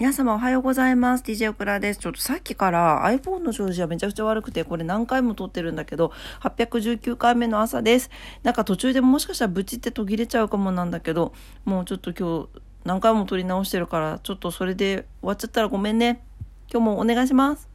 皆様おはようございます。DJ オクラです。ちょっとさっきから iPhone の調子はめちゃくちゃ悪くて、これ何回も撮ってるんだけど、819回目の朝です。なんか途中でもしかしたらブチって途切れちゃうかもなんだけど、もうちょっと今日何回も撮り直してるから、ちょっとそれで終わっちゃったらごめんね。今日もお願いします。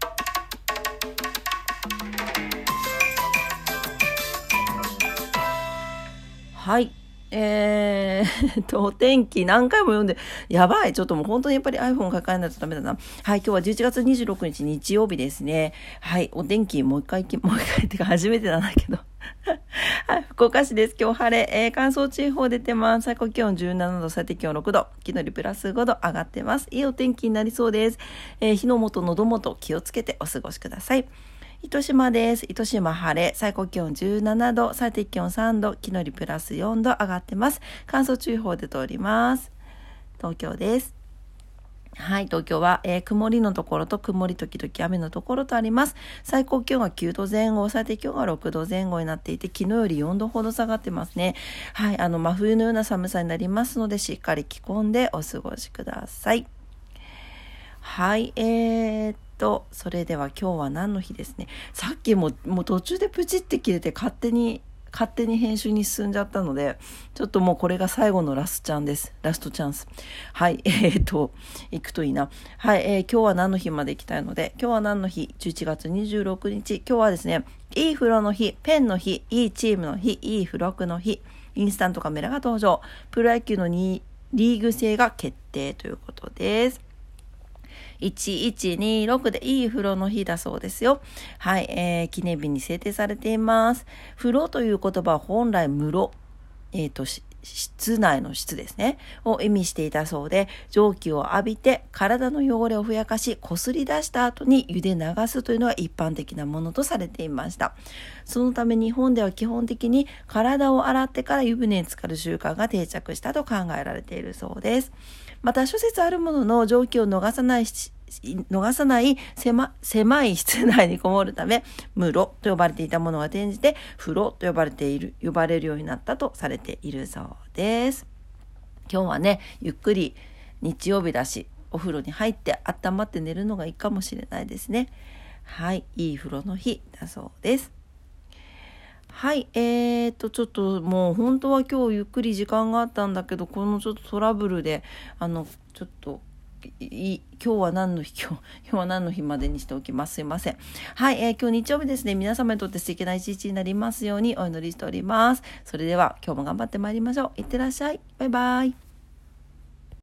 はい。えー、と、お天気何回も読んで、やばい。ちょっともう本当にやっぱり iPhone 抱えないとダメだな。はい、今日は11月26日日曜日ですね。はい、お天気もう一回、もう一回ってか初めてなんだけど。はい、福岡市です。今日晴れ、えー、乾燥注意報出てます。最高気温17度、最低気温6度。昨日よりプラス5度上がってます。いいお天気になりそうです。えー、火の元、喉元気をつけてお過ごしください。糸島です。糸島晴れ、最高気温17度、最低気温3度、昨日よりプラス4度上がってます。乾燥注意報で通ります。東京です。はい、東京は、えー、曇りのところと曇り時々雨のところとあります。最高気温が9度前後、最低気温が6度前後になっていて、昨日より4度ほど下がってますね。はい、あの、真冬のような寒さになりますので、しっかり着込んでお過ごしください。はい、えー、と、それでは今日は何の日ですね。さっきも、もう途中でプチって切れて勝手に、勝手に編集に進んじゃったので、ちょっともうこれが最後のラストチャンです。ラストチャンス。はい、えー、っと、行くといいな。はい、えー、今日は何の日まで行きたいので、今日は何の日 ?11 月26日。今日はですね、いい風呂の日、ペンの日、いいチームの日、いい付録の日、インスタントカメラが登場、プロ野球のリーグ制が決定ということです。1126でいい風呂の日だそうですよ。はい、えー、記念日に制定されています。風呂という言葉は本来室、えっ、ー、と、室内の質ですね、を意味していたそうで、蒸気を浴びて体の汚れをふやかし、こすり出した後に湯で流すというのが一般的なものとされていました。そのため日本では基本的に体を洗ってから湯船に浸かる習慣が定着したと考えられているそうです。また諸説あるものの蒸気を逃さない逃さない狭狭い室内にこもるため、室と呼ばれていたものが転じて、風呂と呼ばれている、呼ばれるようになったとされているそうです。今日はね、ゆっくり日曜日だし、お風呂に入って温まって寝るのがいいかもしれないですね。はい、いい風呂の日だそうです。はい、えーと、ちょっともう本当は今日ゆっくり時間があったんだけど、このちょっとトラブルで、あの、ちょっと今日は何の日今日、今日は何の日までにしておきます。すいません。はい、えー、今日日曜日ですね、皆様にとって素敵な一日になりますようにお祈りしております。それでは今日も頑張ってまいりましょう。いってらっしゃい。バイバイ。